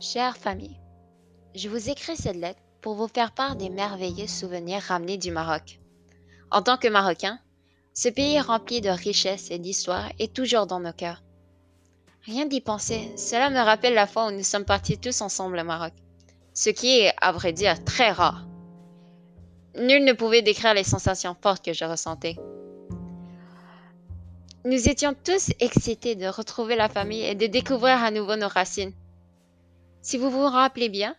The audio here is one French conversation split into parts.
Chère famille, je vous écris cette lettre pour vous faire part des merveilleux souvenirs ramenés du Maroc. En tant que Marocain, ce pays rempli de richesses et d'histoire est toujours dans nos cœurs. Rien d'y penser, cela me rappelle la fois où nous sommes partis tous ensemble au Maroc, ce qui est, à vrai dire, très rare. Nul ne pouvait décrire les sensations fortes que je ressentais. Nous étions tous excités de retrouver la famille et de découvrir à nouveau nos racines. Si vous vous rappelez bien,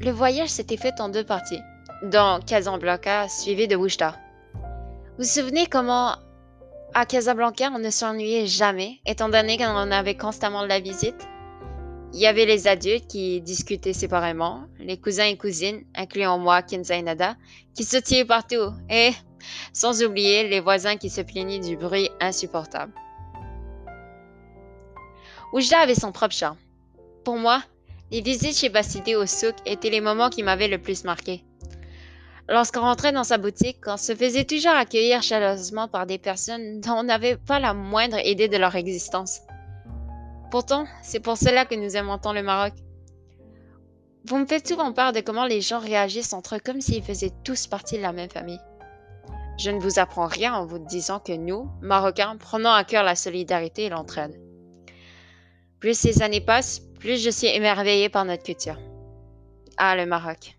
le voyage s'était fait en deux parties, dans Casablanca suivi de Oujda. Vous vous souvenez comment à Casablanca on ne s'ennuyait jamais, étant donné qu'on avait constamment de la visite? Il y avait les adultes qui discutaient séparément, les cousins et cousines, incluant moi, Kenza et Nada, qui sautillaient partout, et sans oublier les voisins qui se plaignaient du bruit insupportable. Oujda avait son propre charme. Pour moi, les visites chez Bastidé au souk étaient les moments qui m'avaient le plus marqué. Lorsqu'on rentrait dans sa boutique, on se faisait toujours accueillir chaleureusement par des personnes dont on n'avait pas la moindre idée de leur existence. Pourtant, c'est pour cela que nous aimons tant le Maroc. Vous me faites souvent part de comment les gens réagissent entre eux comme s'ils faisaient tous partie de la même famille. Je ne vous apprends rien en vous disant que nous, Marocains, prenons à cœur la solidarité et l'entraide. Plus ces années passent, plus je suis émerveillée par notre culture. Ah, le Maroc.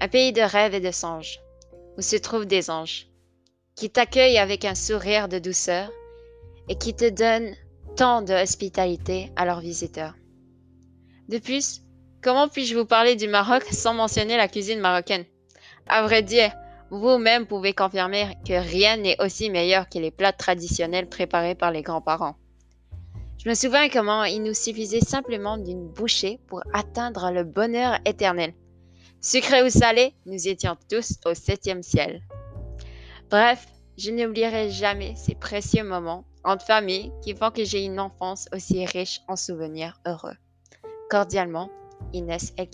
Un pays de rêves et de songes, où se trouvent des anges, qui t'accueillent avec un sourire de douceur et qui te donnent tant de hospitalité à leurs visiteurs. De plus, comment puis-je vous parler du Maroc sans mentionner la cuisine marocaine? À vrai dire, vous-même pouvez confirmer que rien n'est aussi meilleur que les plats traditionnels préparés par les grands-parents. Je me souviens comment il nous suffisait simplement d'une bouchée pour atteindre le bonheur éternel. Sucré ou salé, nous étions tous au septième ciel. Bref, je n'oublierai jamais ces précieux moments entre famille qui font que j'ai une enfance aussi riche en souvenirs heureux. Cordialement, Inès El